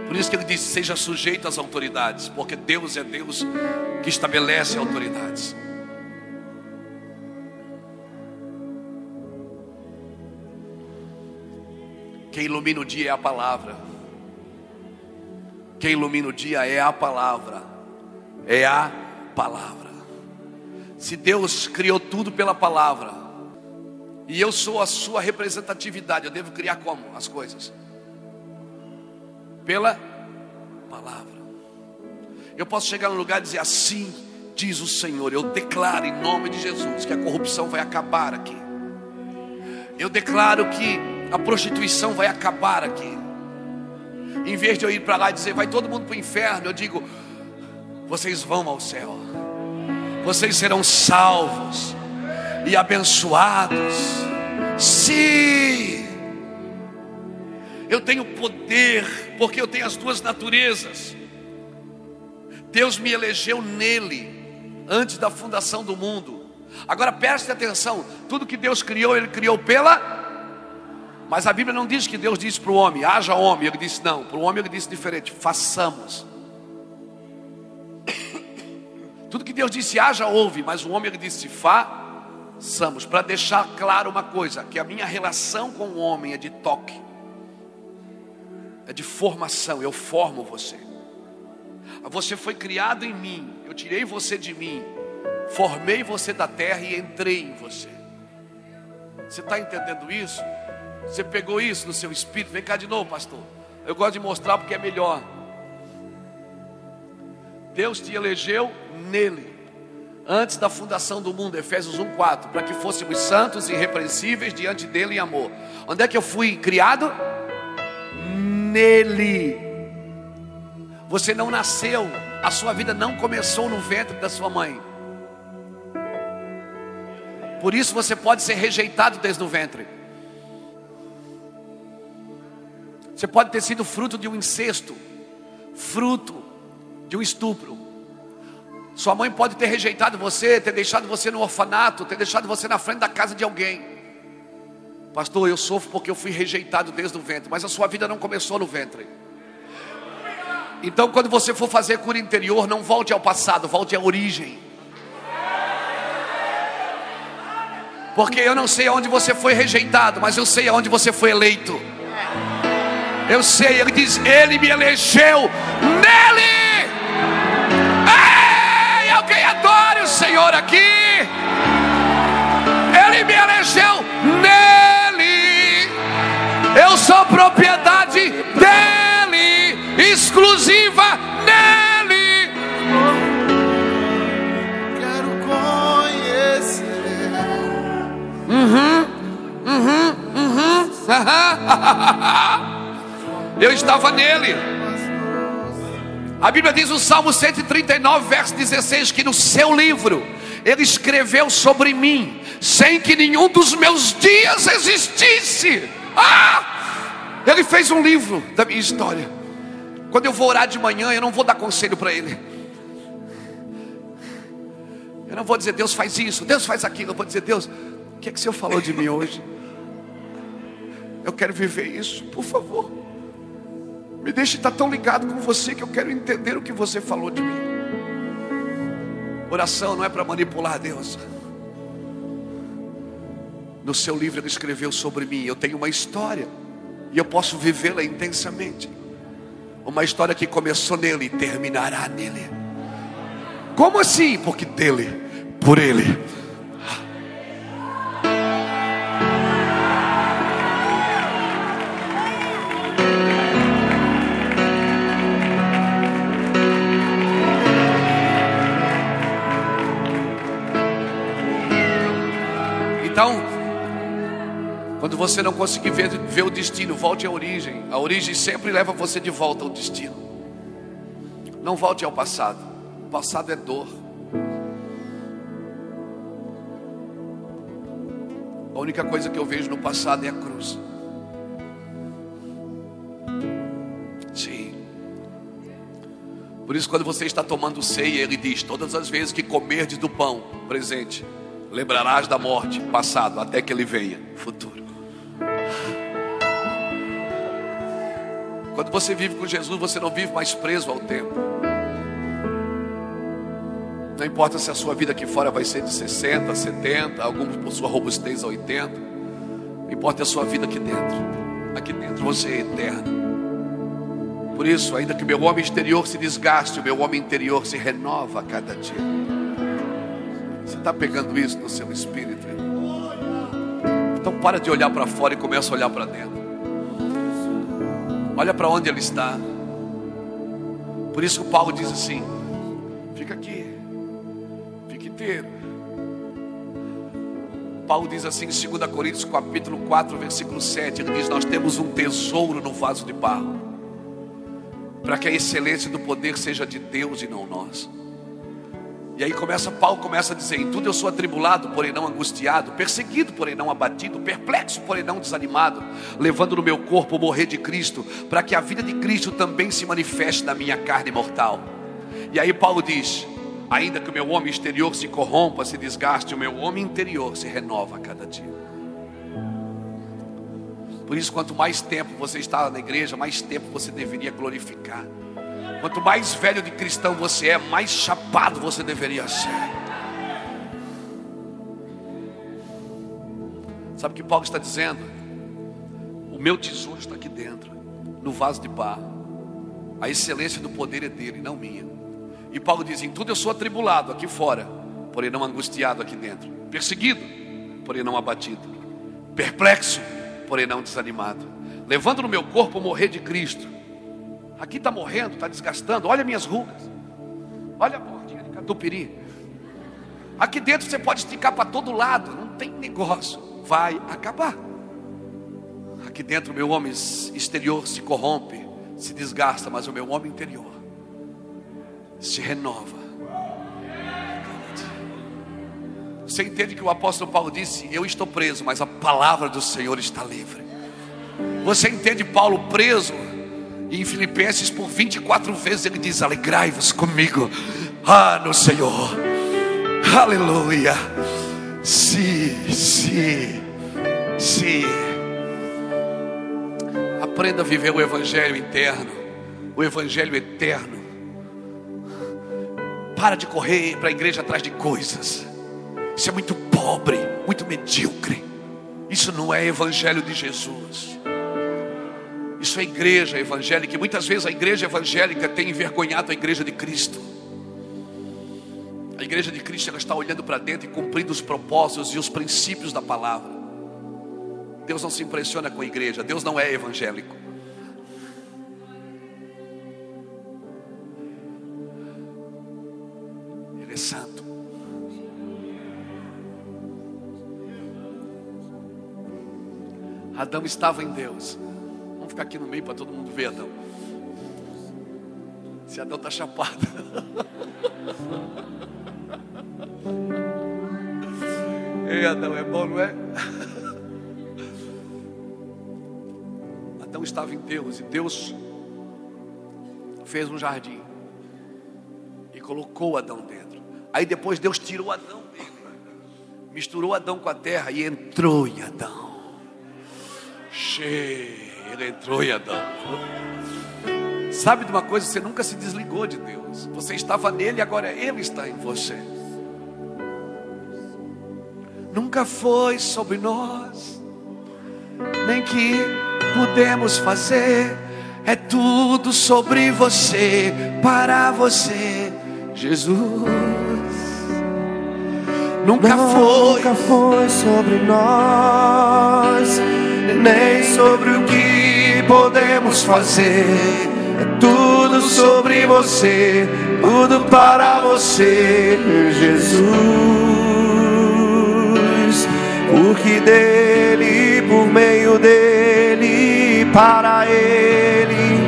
Por isso que ele disse: seja sujeito às autoridades, porque Deus é Deus que estabelece autoridades. Quem ilumina o dia é a palavra. Quem ilumina o dia é a palavra. É a palavra. Se Deus criou tudo pela palavra, e eu sou a sua representatividade, eu devo criar como as coisas? Pela palavra. Eu posso chegar num lugar e dizer assim, diz o Senhor, eu declaro em nome de Jesus que a corrupção vai acabar aqui. Eu declaro que a prostituição vai acabar aqui. Em vez de eu ir para lá e dizer, vai todo mundo para o inferno, eu digo, vocês vão ao céu, vocês serão salvos e abençoados. Sim, eu tenho poder Porque eu tenho as duas naturezas. Deus me elegeu nele, antes da fundação do mundo. Agora preste atenção: tudo que Deus criou, Ele criou pela. Mas a Bíblia não diz que Deus disse para o homem, haja homem. Ele disse, não, para o homem ele disse diferente, façamos. [coughs] Tudo que Deus disse, haja, ouve, mas o homem ele disse, façamos. Para deixar claro uma coisa: que a minha relação com o homem é de toque, é de formação, eu formo você. Você foi criado em mim, eu tirei você de mim, formei você da terra e entrei em você. Você está entendendo isso? Você pegou isso no seu espírito? Vem cá de novo, pastor. Eu gosto de mostrar porque é melhor. Deus te elegeu nele, antes da fundação do mundo, Efésios 1,4, para que fôssemos santos e irrepreensíveis diante dele em amor. Onde é que eu fui criado? Nele. Você não nasceu, a sua vida não começou no ventre da sua mãe. Por isso você pode ser rejeitado desde o ventre. Você pode ter sido fruto de um incesto, fruto de um estupro. Sua mãe pode ter rejeitado você, ter deixado você no orfanato, ter deixado você na frente da casa de alguém. Pastor, eu sofro porque eu fui rejeitado desde o ventre, mas a sua vida não começou no ventre. Então, quando você for fazer cura interior, não volte ao passado, volte à origem. Porque eu não sei aonde você foi rejeitado, mas eu sei aonde você foi eleito. Eu sei, ele diz: Ele me elegeu nele. Ei, alguém adore o Senhor aqui. Ele me elegeu nele. Eu sou propriedade dele, exclusiva nele.
Quero conhecer.
Uhum, uhum, uhum. [laughs] Eu estava nele. A Bíblia diz no Salmo 139, verso 16, que no seu livro ele escreveu sobre mim, sem que nenhum dos meus dias existisse. Ah! Ele fez um livro da minha história. Quando eu vou orar de manhã, eu não vou dar conselho para ele. Eu não vou dizer, Deus faz isso, Deus faz aquilo. Eu vou dizer, Deus, o que é que o Senhor falou de mim hoje? Eu quero viver isso, por favor. Me deixe estar tão ligado com você que eu quero entender o que você falou de mim. Oração não é para manipular Deus. No seu livro ele escreveu sobre mim. Eu tenho uma história e eu posso vivê-la intensamente. Uma história que começou nele e terminará nele. Como assim? Porque dele, por ele. Então, quando você não conseguir ver, ver o destino, volte à origem. A origem sempre leva você de volta ao destino. Não volte ao passado. O passado é dor. A única coisa que eu vejo no passado é a cruz. Sim. Por isso, quando você está tomando ceia, ele diz: Todas as vezes que comerdes do pão, presente, lembrarás da morte, passado, até que ele venha, futuro. Quando você vive com Jesus, você não vive mais preso ao tempo. Não importa se a sua vida aqui fora vai ser de 60, 70, alguns por sua robustez a 80. Não importa a sua vida aqui dentro. Aqui dentro você é eterno. Por isso, ainda que meu homem exterior se desgaste, o meu homem interior se renova a cada dia. Está pegando isso no seu espírito? Então para de olhar para fora e começa a olhar para dentro. Olha para onde ele está. Por isso que o Paulo diz assim: fica aqui, fica inteiro. Paulo diz assim em 2 Coríntios capítulo 4, versículo 7, ele diz: Nós temos um tesouro no vaso de barro, para que a excelência do poder seja de Deus e não nós. E aí começa Paulo começa a dizer: "Em tudo eu sou atribulado, porém não angustiado, perseguido, porém não abatido, perplexo, porém não desanimado, levando no meu corpo o morrer de Cristo, para que a vida de Cristo também se manifeste na minha carne mortal." E aí Paulo diz: "Ainda que o meu homem exterior se corrompa, se desgaste, o meu homem interior se renova a cada dia." Por isso, quanto mais tempo você está na igreja, mais tempo você deveria glorificar. Quanto mais velho de cristão você é, mais chapado você deveria ser. Sabe o que Paulo está dizendo? O meu tesouro está aqui dentro, no vaso de barro. A excelência do poder é dele, não minha. E Paulo diz: em tudo eu sou atribulado aqui fora, porém não angustiado aqui dentro. Perseguido, porém não abatido. Perplexo, porém não desanimado. Levando no meu corpo morrer de Cristo. Aqui está morrendo, está desgastando. Olha minhas rugas. Olha a bordinha de catupiry. Aqui dentro você pode esticar para todo lado. Não tem negócio. Vai acabar. Aqui dentro meu homem exterior se corrompe, se desgasta, mas o meu homem interior se renova. Você entende que o apóstolo Paulo disse: Eu estou preso, mas a palavra do Senhor está livre. Você entende Paulo preso? E em Filipenses, por 24 vezes, ele diz: Alegrai-vos comigo, ah, no Senhor, aleluia. Sim, sim, sim. Aprenda a viver o Evangelho interno, o Evangelho eterno. Para de correr para a igreja atrás de coisas. Isso é muito pobre, muito medíocre. Isso não é evangelho de Jesus. Isso é igreja evangélica. E muitas vezes a igreja evangélica tem envergonhado a igreja de Cristo. A igreja de Cristo ela está olhando para dentro e cumprindo os propósitos e os princípios da palavra. Deus não se impressiona com a igreja. Deus não é evangélico. Ele é santo. Adão estava em Deus. Vamos ficar aqui no meio para todo mundo ver, Adão. Se Adão está chapado. [laughs] Ei, Adão, é bom, não é? [laughs] Adão estava em Deus e Deus fez um jardim e colocou Adão dentro. Aí depois Deus tirou Adão dele, misturou Adão com a terra e entrou em Adão. Cheio, ele entrou em Adão. Sabe de uma coisa? Você nunca se desligou de Deus. Você estava nele, agora ele está em você. Nunca foi sobre nós, nem que pudemos fazer. É tudo sobre você, para você, Jesus. Nunca foi,
Nunca foi sobre nós, nem sobre o que podemos fazer. É tudo sobre você, tudo para você, Jesus. Porque dele, por meio dele, para ele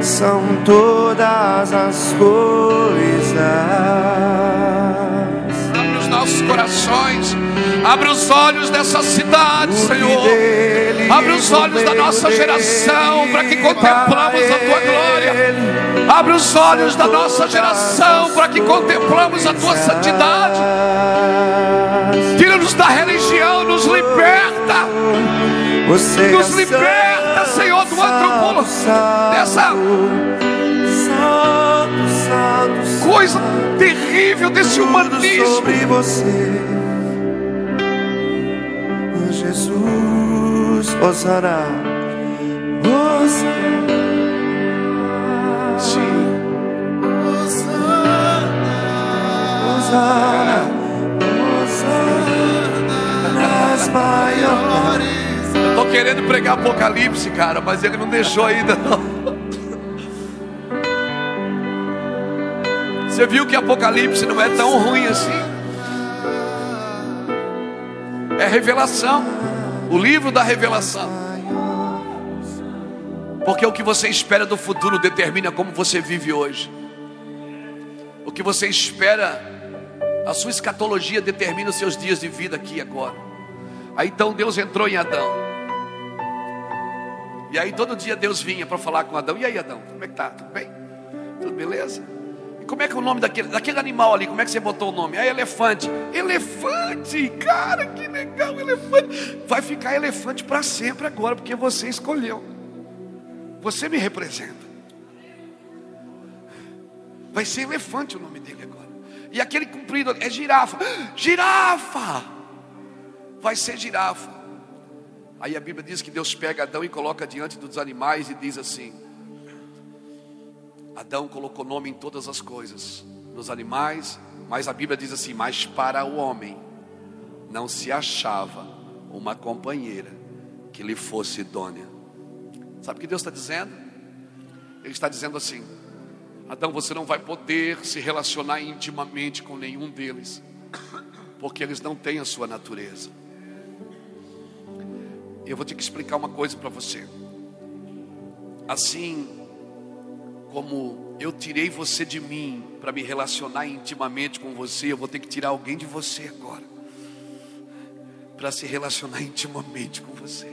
são todas as coisas.
Abre os nossos corações. Abre os olhos dessa cidade, Senhor. Abre os olhos da nossa geração para que contemplamos a tua glória. Abre os olhos da nossa geração para que contemplamos a tua santidade. Tira-nos da religião, nos liberta. Nos
é
liberta, Senhor, do antropólogo. Dessa coisa terrível, desse humanismo.
Jesus, Osana, Osana,
Sim.
Osana, Osana, nas maiores.
Eu tô querendo pregar Apocalipse, cara, mas ele não deixou ainda não. Você viu que Apocalipse não é tão ruim assim? É revelação. O livro da revelação. Porque o que você espera do futuro determina como você vive hoje. O que você espera A sua escatologia determina os seus dias de vida aqui e agora. Aí então Deus entrou em Adão. E aí todo dia Deus vinha para falar com Adão. E aí, Adão, como é que tá? Tudo bem? Tudo beleza? Como é que é o nome daquele, daquele animal ali? Como é que você botou o nome? É elefante. Elefante! Cara, que legal, elefante. Vai ficar elefante para sempre agora, porque você escolheu. Você me representa. Vai ser elefante o nome dele agora. E aquele comprido é girafa. Girafa! Vai ser girafa. Aí a Bíblia diz que Deus pega Adão e coloca diante dos animais e diz assim: Adão colocou nome em todas as coisas, nos animais, mas a Bíblia diz assim: Mas para o homem não se achava uma companheira que lhe fosse idônea. Sabe o que Deus está dizendo? Ele está dizendo assim: Adão, você não vai poder se relacionar intimamente com nenhum deles, porque eles não têm a sua natureza. Eu vou ter que explicar uma coisa para você. Assim como eu tirei você de mim para me relacionar intimamente com você, eu vou ter que tirar alguém de você agora para se relacionar [laughs] intimamente com você.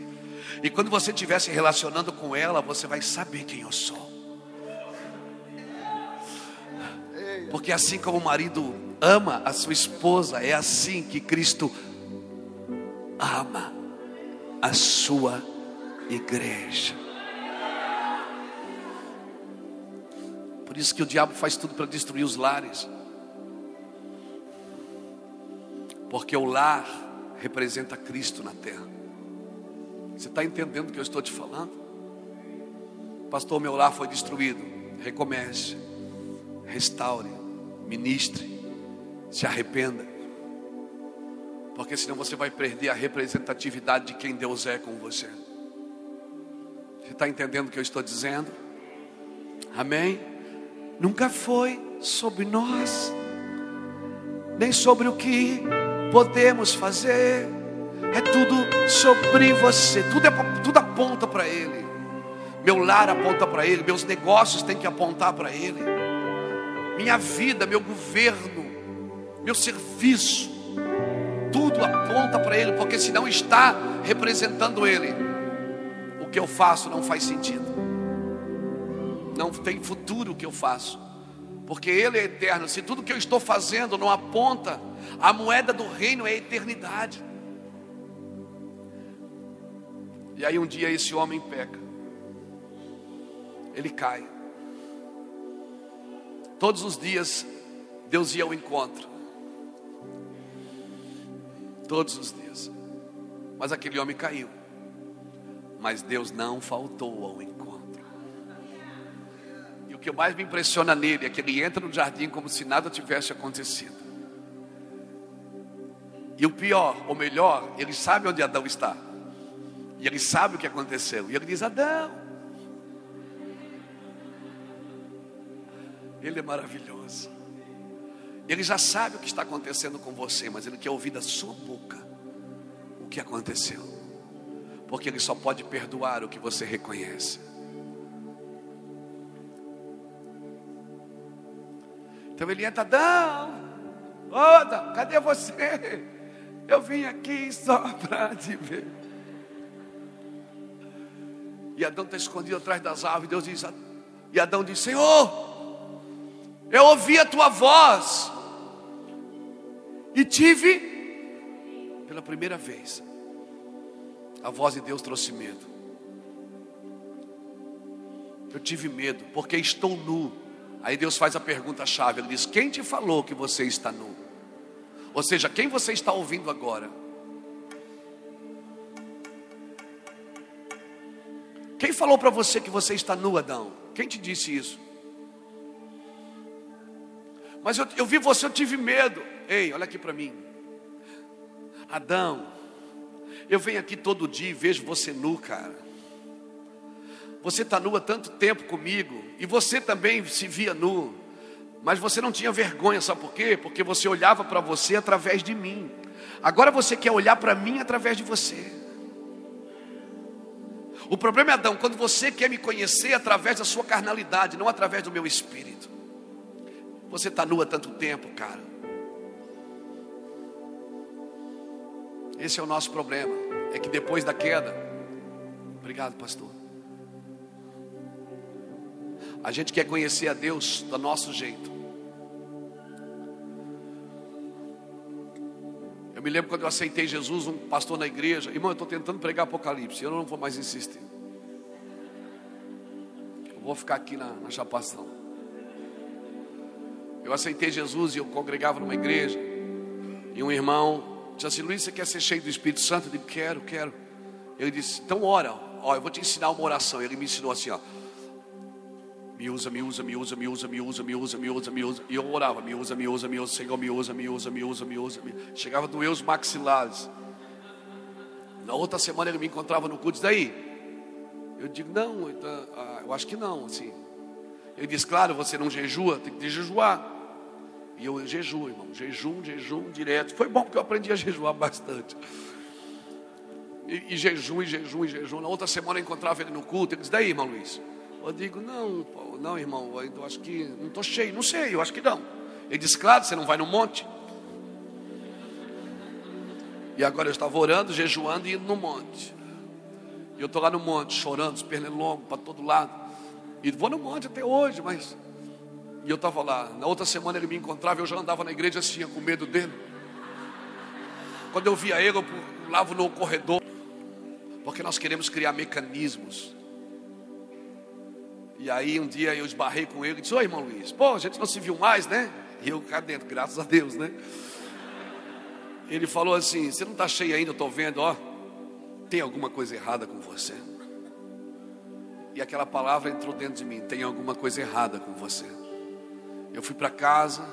E quando você estiver se relacionando com ela, você vai saber quem eu sou. Porque assim como o marido ama a sua esposa, é assim que Cristo ama a sua igreja. Por isso que o diabo faz tudo para destruir os lares. Porque o lar representa Cristo na terra. Você está entendendo o que eu estou te falando? Pastor, meu lar foi destruído. Recomece, restaure, ministre, se arrependa porque senão você vai perder a representatividade de quem Deus é com você. Você está entendendo o que eu estou dizendo? Amém? Nunca foi sobre nós, nem sobre o que podemos fazer, é tudo sobre você, tudo, é, tudo aponta para Ele. Meu lar aponta para Ele, meus negócios têm que apontar para Ele, minha vida, meu governo, meu serviço, tudo aponta para Ele, porque se não está representando Ele, o que eu faço não faz sentido, não tem futuro o que eu faço, porque Ele é eterno. Se tudo que eu estou fazendo não aponta, a moeda do reino é a eternidade. E aí um dia esse homem peca, ele cai. Todos os dias Deus ia ao encontro todos os dias. Mas aquele homem caiu. Mas Deus não faltou ao encontro. O que mais me impressiona nele é que ele entra no jardim como se nada tivesse acontecido. E o pior, ou melhor, ele sabe onde Adão está. E ele sabe o que aconteceu. E ele diz: Adão. Ele é maravilhoso. Ele já sabe o que está acontecendo com você, mas ele quer ouvir da sua boca o que aconteceu. Porque ele só pode perdoar o que você reconhece. Então ele entra, Adão, Oda, cadê você? Eu vim aqui só [laughs] para te ver. E Adão está escondido atrás das árvores. Deus diz, e Adão diz: Senhor, eu ouvi a tua voz, e tive, pela primeira vez, a voz de Deus trouxe medo. Eu tive medo, porque estou nu. Aí Deus faz a pergunta-chave: Ele diz: Quem te falou que você está nu? Ou seja, quem você está ouvindo agora? Quem falou para você que você está nu, Adão? Quem te disse isso? Mas eu, eu vi você, eu tive medo. Ei, olha aqui para mim. Adão, eu venho aqui todo dia e vejo você nu, cara. Você está nu há tanto tempo comigo, e você também se via nu, mas você não tinha vergonha, sabe por quê? Porque você olhava para você através de mim. Agora você quer olhar para mim através de você. O problema é, Adão, quando você quer me conhecer através da sua carnalidade, não através do meu espírito. Você está nu há tanto tempo, cara. Esse é o nosso problema. É que depois da queda, obrigado, pastor. A gente quer conhecer a Deus do nosso jeito. Eu me lembro quando eu aceitei Jesus, um pastor na igreja, irmão, eu estou tentando pregar Apocalipse, eu não vou mais insistir. Eu vou ficar aqui na, na chapação. Eu aceitei Jesus e eu congregava numa igreja. E um irmão disse assim: Luiz, você quer ser cheio do Espírito Santo? Eu disse: Quero, quero. Ele disse: Então ora, ó, eu vou te ensinar uma oração. Ele me ensinou assim: ó. Me usa, me usa, me usa, me usa, me usa, me usa, me usa, me usa. E eu orava, me usa, me usa, me usa, Senhor, me usa, me usa, me usa, me usa. Chegava a doer os maxilares. Na outra semana ele me encontrava no culto, daí? Eu digo, não, então, ah, eu acho que não, assim. Ele diz, claro, você não jejua, tem que jejuar. E eu jejuo, irmão, jejum, jejum direto. Foi bom porque eu aprendi a jejuar bastante. E, e jejum, e jejum, e jejum. Na outra semana eu encontrava ele no culto. Ele disse: Daí, irmão Luiz? Eu digo: Não, não, irmão, eu acho que não estou cheio. Não sei, eu acho que não. Ele disse: Claro, você não vai no monte. E agora eu estava orando, jejuando e indo no monte. E eu estou lá no monte, chorando, pernilongo para todo lado. E vou no monte até hoje, mas e eu estava lá. Na outra semana ele me encontrava, eu já andava na igreja assim, com medo dele. Quando eu via ele, eu pulava no corredor. Porque nós queremos criar mecanismos. E aí um dia eu esbarrei com ele e disse, oi irmão Luiz, pô, a gente não se viu mais, né? E eu cá dentro, graças a Deus, né? Ele falou assim, você não está cheio ainda, eu estou vendo, ó. Tem alguma coisa errada com você. E aquela palavra entrou dentro de mim, tem alguma coisa errada com você. Eu fui para casa,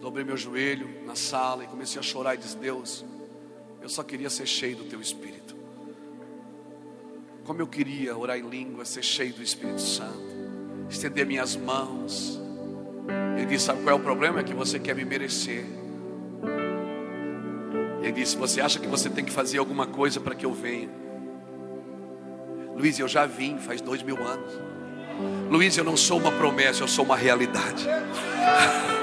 dobrei meu joelho na sala e comecei a chorar e disse: Deus, eu só queria ser cheio do Teu Espírito. Como eu queria orar em língua, ser cheio do Espírito Santo, estender minhas mãos. Ele disse: Sabe qual é o problema? É que você quer me merecer. Ele disse: Você acha que você tem que fazer alguma coisa para que eu venha? Luiz, eu já vim faz dois mil anos. Luiz, eu não sou uma promessa, eu sou uma realidade. [laughs]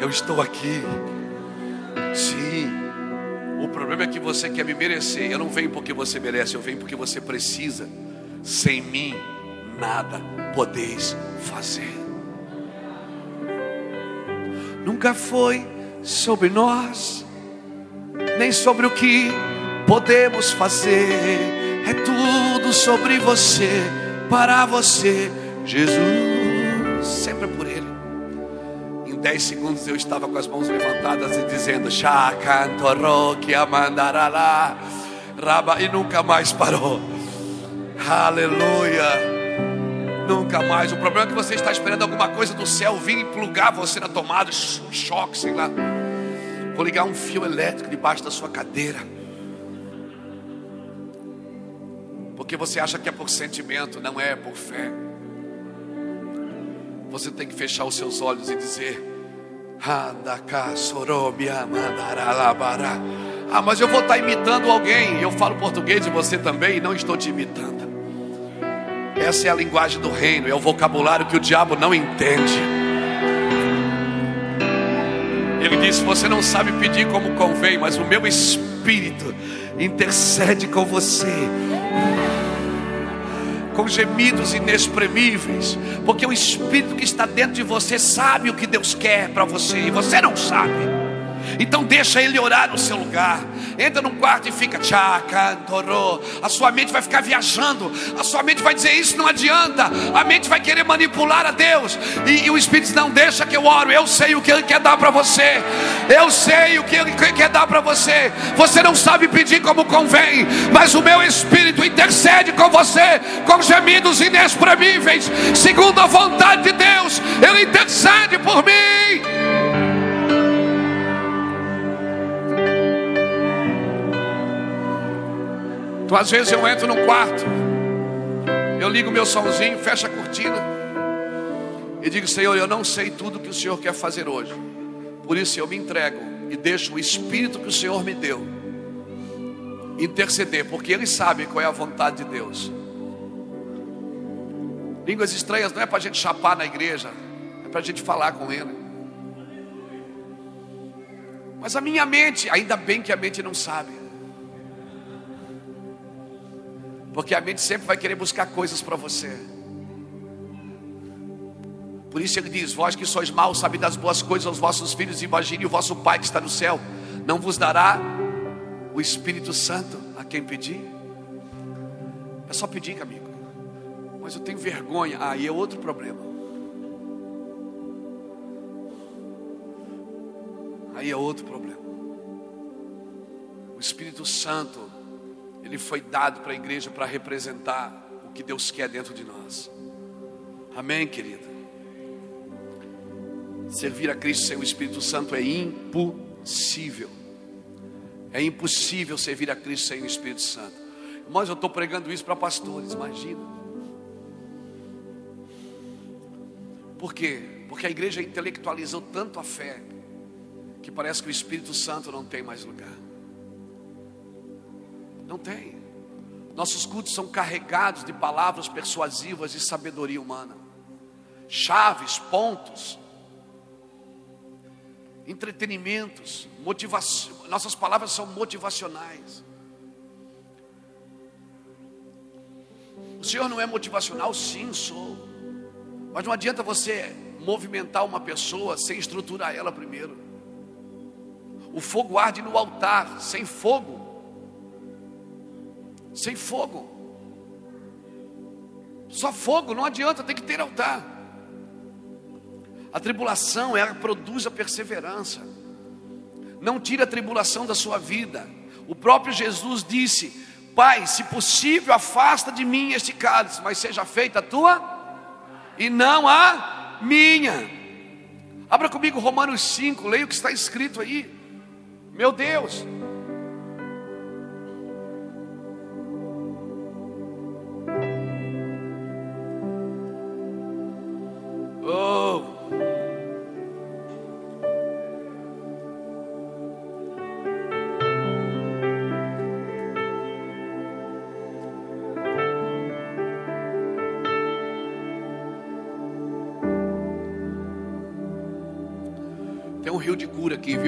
Eu estou aqui. Sim. O problema é que você quer me merecer. Eu não venho porque você merece, eu venho porque você precisa. Sem mim, nada podeis fazer. Nunca foi sobre nós, nem sobre o que podemos fazer. É tudo sobre você, para você, Jesus. Sempre é 10 segundos eu estava com as mãos levantadas e dizendo: Shakantoroki amandarará. Raba, e nunca mais parou. Aleluia. Nunca mais. O problema é que você está esperando alguma coisa do céu vir e plugar você na tomada, um choque, sei lá. Vou ligar um fio elétrico debaixo da sua cadeira. Porque você acha que é por sentimento, não é por fé. Você tem que fechar os seus olhos e dizer: ah, mas eu vou estar imitando alguém. Eu falo português e você também, e não estou te imitando. Essa é a linguagem do reino, é o vocabulário que o diabo não entende. Ele disse: Você não sabe pedir como convém, mas o meu espírito intercede com você com gemidos inexprimíveis, porque o Espírito que está dentro de você sabe o que Deus quer para você e você não sabe. Então deixa ele orar no seu lugar. Entra num quarto e fica tchacantorô. A sua mente vai ficar viajando. A sua mente vai dizer isso não adianta. A mente vai querer manipular a Deus. E, e o Espírito diz, não deixa que eu oro. Eu sei o que Ele quer dar para você. Eu sei o que Ele quer dar para você. Você não sabe pedir como convém, mas o meu Espírito intercede com você com gemidos inexprimíveis, segundo a vontade de Deus. Ele intercede por mim. Então, às vezes eu entro no quarto, eu ligo meu somzinho, fecho a cortina e digo: Senhor, eu não sei tudo que o Senhor quer fazer hoje, por isso eu me entrego e deixo o Espírito que o Senhor me deu interceder, porque Ele sabe qual é a vontade de Deus. Línguas estranhas não é para a gente chapar na igreja, é para a gente falar com Ele. Mas a minha mente, ainda bem que a mente não sabe. Porque a mente sempre vai querer buscar coisas para você. Por isso ele diz: Vós que sois maus, sabe das boas coisas aos vossos filhos, imagine o vosso Pai que está no céu, não vos dará o Espírito Santo a quem pedir? É só pedir, amigo. Mas eu tenho vergonha. Aí é outro problema. Aí é outro problema. O Espírito Santo, ele foi dado para a igreja para representar o que Deus quer dentro de nós. Amém, querida? Servir a Cristo sem o Espírito Santo é impossível. É impossível servir a Cristo sem o Espírito Santo. Mas eu estou pregando isso para pastores, imagina. Por quê? Porque a igreja intelectualizou tanto a fé que parece que o Espírito Santo não tem mais lugar. Não tem. Nossos cultos são carregados de palavras persuasivas e sabedoria humana, chaves, pontos, entretenimentos, motivação. Nossas palavras são motivacionais. O Senhor não é motivacional? Sim, sou. Mas não adianta você movimentar uma pessoa sem estruturar ela primeiro. O fogo arde no altar, sem fogo. Sem fogo. Só fogo, não adianta, tem que ter altar. A tribulação, ela produz a perseverança. Não tira a tribulação da sua vida. O próprio Jesus disse: Pai, se possível, afasta de mim este cálice, mas seja feita a tua e não a minha. Abra comigo Romanos 5, leia o que está escrito aí. Meu Deus.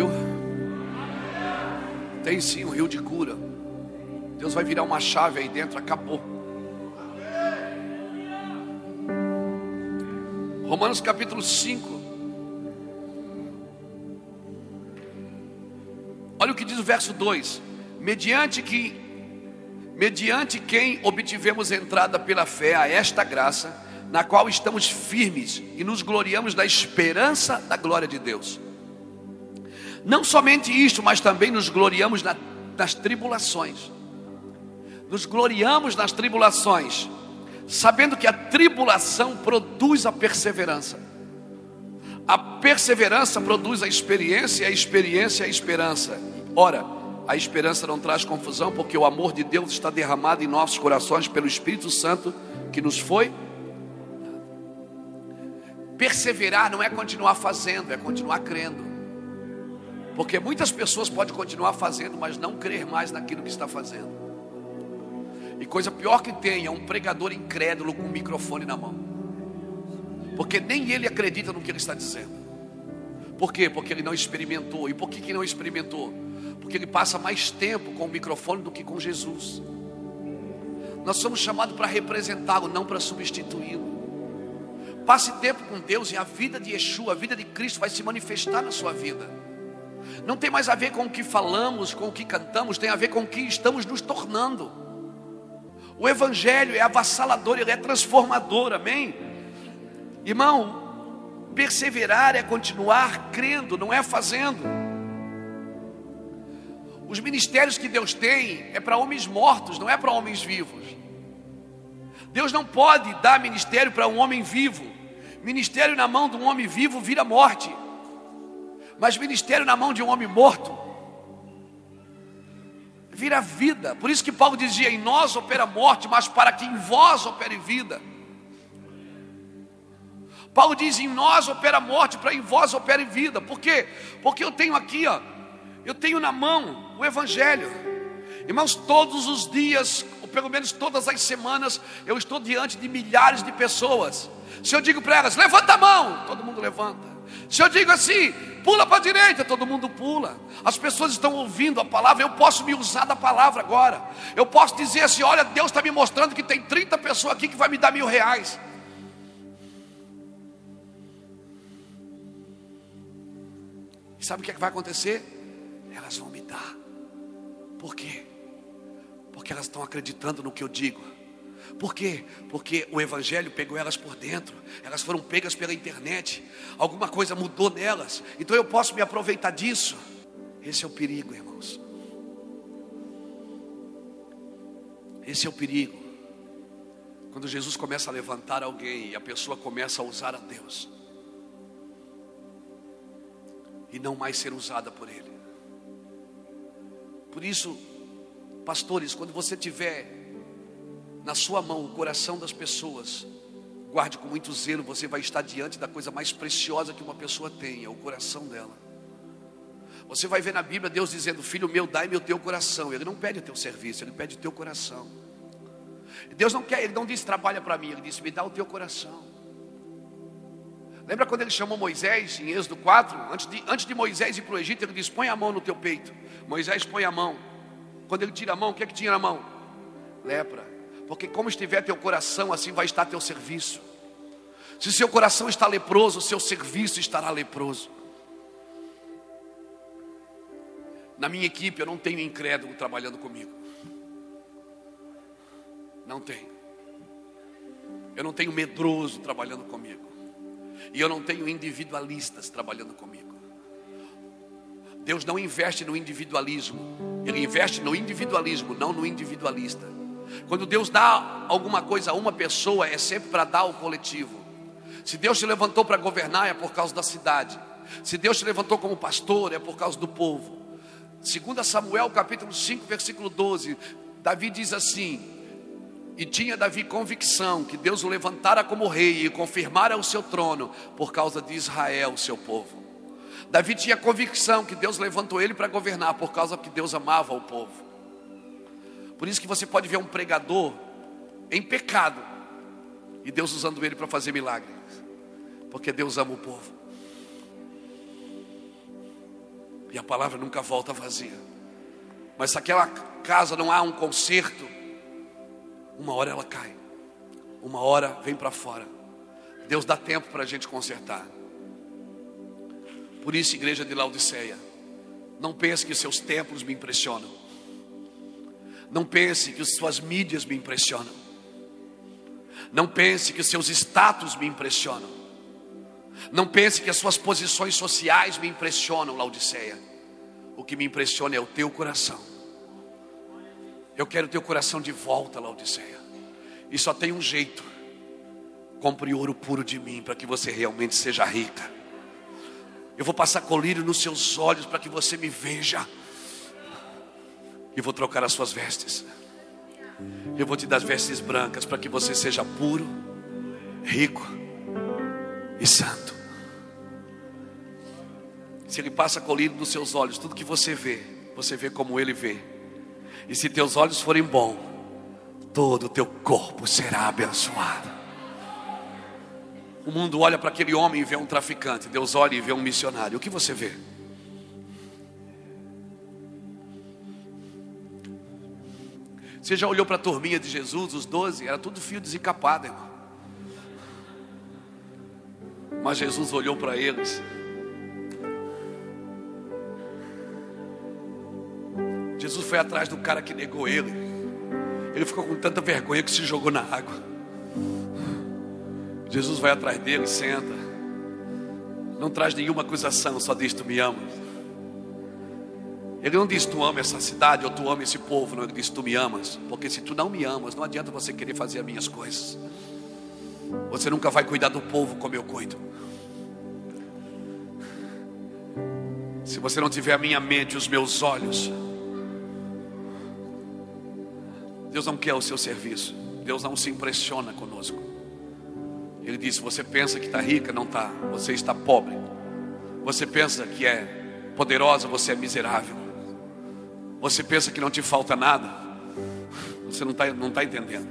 Viu? Tem sim um rio de cura. Deus vai virar uma chave aí dentro, acabou. Romanos capítulo 5. Olha o que diz o verso 2: Mediante que mediante quem obtivemos entrada pela fé a esta graça, na qual estamos firmes e nos gloriamos da esperança da glória de Deus. Não somente isto, mas também nos gloriamos na, nas tribulações. Nos gloriamos nas tribulações, sabendo que a tribulação produz a perseverança. A perseverança produz a experiência, a experiência a esperança. Ora, a esperança não traz confusão, porque o amor de Deus está derramado em nossos corações pelo Espírito Santo que nos foi. Perseverar não é continuar fazendo, é continuar crendo. Porque muitas pessoas podem continuar fazendo, mas não crer mais naquilo que está fazendo. E coisa pior que tem é um pregador incrédulo com um microfone na mão. Porque nem ele acredita no que ele está dizendo. Por quê? Porque ele não experimentou. E por que, que não experimentou? Porque ele passa mais tempo com o microfone do que com Jesus. Nós somos chamados para representá-lo, não para substituí-lo. Passe tempo com Deus e a vida de Yeshua, a vida de Cristo vai se manifestar na sua vida. Não tem mais a ver com o que falamos, com o que cantamos, tem a ver com o que estamos nos tornando. O Evangelho é avassalador, ele é transformador, amém? Irmão, perseverar é continuar crendo, não é fazendo. Os ministérios que Deus tem é para homens mortos, não é para homens vivos. Deus não pode dar ministério para um homem vivo. Ministério na mão de um homem vivo vira morte. Mas ministério na mão de um homem morto vira vida. Por isso que Paulo dizia: em nós opera morte, mas para que em vós opere vida. Paulo diz: em nós opera morte, para em vós opere vida. Por quê? Porque eu tenho aqui, ó, eu tenho na mão o Evangelho. Irmãos, todos os dias, ou pelo menos todas as semanas, eu estou diante de milhares de pessoas. Se eu digo para elas, levanta a mão, todo mundo levanta. Se eu digo assim, pula para a direita, todo mundo pula. As pessoas estão ouvindo a palavra, eu posso me usar da palavra agora. Eu posso dizer assim: olha, Deus está me mostrando que tem 30 pessoas aqui que vai me dar mil reais. E sabe o que, é que vai acontecer? Elas vão me dar. Por quê? Porque elas estão acreditando no que eu digo. Por quê? Porque o Evangelho pegou elas por dentro, elas foram pegas pela internet, alguma coisa mudou nelas, então eu posso me aproveitar disso. Esse é o perigo, irmãos. Esse é o perigo. Quando Jesus começa a levantar alguém e a pessoa começa a usar a Deus, e não mais ser usada por Ele. Por isso, pastores, quando você tiver na sua mão o coração das pessoas, guarde com muito zelo, você vai estar diante da coisa mais preciosa que uma pessoa tem, é o coração dela. Você vai ver na Bíblia Deus dizendo: Filho meu, dai-me o teu coração. Ele não pede o teu serviço, ele pede o teu coração. Deus não quer, ele não diz trabalha para mim, ele disse: Me dá o teu coração. Lembra quando ele chamou Moisés em Êxodo 4? Antes de, antes de Moisés ir para o Egito, ele disse: Põe a mão no teu peito. Moisés põe a mão. Quando ele tira a mão, o que é que tinha na mão? Lepra. Porque como estiver teu coração, assim vai estar teu serviço. Se seu coração está leproso, seu serviço estará leproso. Na minha equipe eu não tenho incrédulo trabalhando comigo. Não tenho. Eu não tenho medroso trabalhando comigo. E eu não tenho individualistas trabalhando comigo. Deus não investe no individualismo. Ele investe no individualismo, não no individualista. Quando Deus dá alguma coisa a uma pessoa, é sempre para dar ao coletivo. Se Deus te levantou para governar, é por causa da cidade. Se Deus te levantou como pastor, é por causa do povo. Segundo Samuel, capítulo 5, versículo 12, Davi diz assim: E tinha Davi convicção que Deus o levantara como rei e confirmara o seu trono por causa de Israel, seu povo. Davi tinha convicção que Deus levantou ele para governar por causa que Deus amava o povo. Por isso que você pode ver um pregador em pecado e Deus usando ele para fazer milagres, porque Deus ama o povo. E a palavra nunca volta vazia. Mas se aquela casa não há um conserto, uma hora ela cai, uma hora vem para fora. Deus dá tempo para a gente consertar. Por isso, igreja de Laodiceia, não pense que seus templos me impressionam. Não pense que suas mídias me impressionam. Não pense que os seus status me impressionam. Não pense que as suas posições sociais me impressionam, Laodiceia. O que me impressiona é o teu coração. Eu quero teu coração de volta, Laodiceia. E só tem um jeito. Compre ouro puro de mim para que você realmente seja rica. Eu vou passar colírio nos seus olhos para que você me veja e vou trocar as suas vestes. Eu vou te dar vestes brancas para que você seja puro, rico e santo. Se ele passa colírio nos seus olhos, tudo que você vê, você vê como ele vê. E se teus olhos forem bons, todo o teu corpo será abençoado. O mundo olha para aquele homem e vê um traficante, Deus olha e vê um missionário. O que você vê? Você já olhou para a turminha de Jesus, os doze? Era tudo fio desencapado, irmão. Mas Jesus olhou para eles. Jesus foi atrás do cara que negou ele. Ele ficou com tanta vergonha que se jogou na água. Jesus vai atrás dele, senta. Não traz nenhuma acusação, só diz: Tu me amas. Ele não diz tu ama essa cidade ou tu ama esse povo, não, ele diz tu me amas, porque se tu não me amas, não adianta você querer fazer as minhas coisas. Você nunca vai cuidar do povo como eu cuido. Se você não tiver a minha mente, os meus olhos, Deus não quer o seu serviço. Deus não se impressiona conosco. Ele disse: Você pensa que está rica? Não está. Você está pobre. Você pensa que é poderosa? Você é miserável. Você pensa que não te falta nada? Você não está não tá entendendo.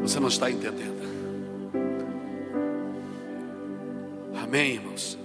Você não está entendendo. Amém, irmãos.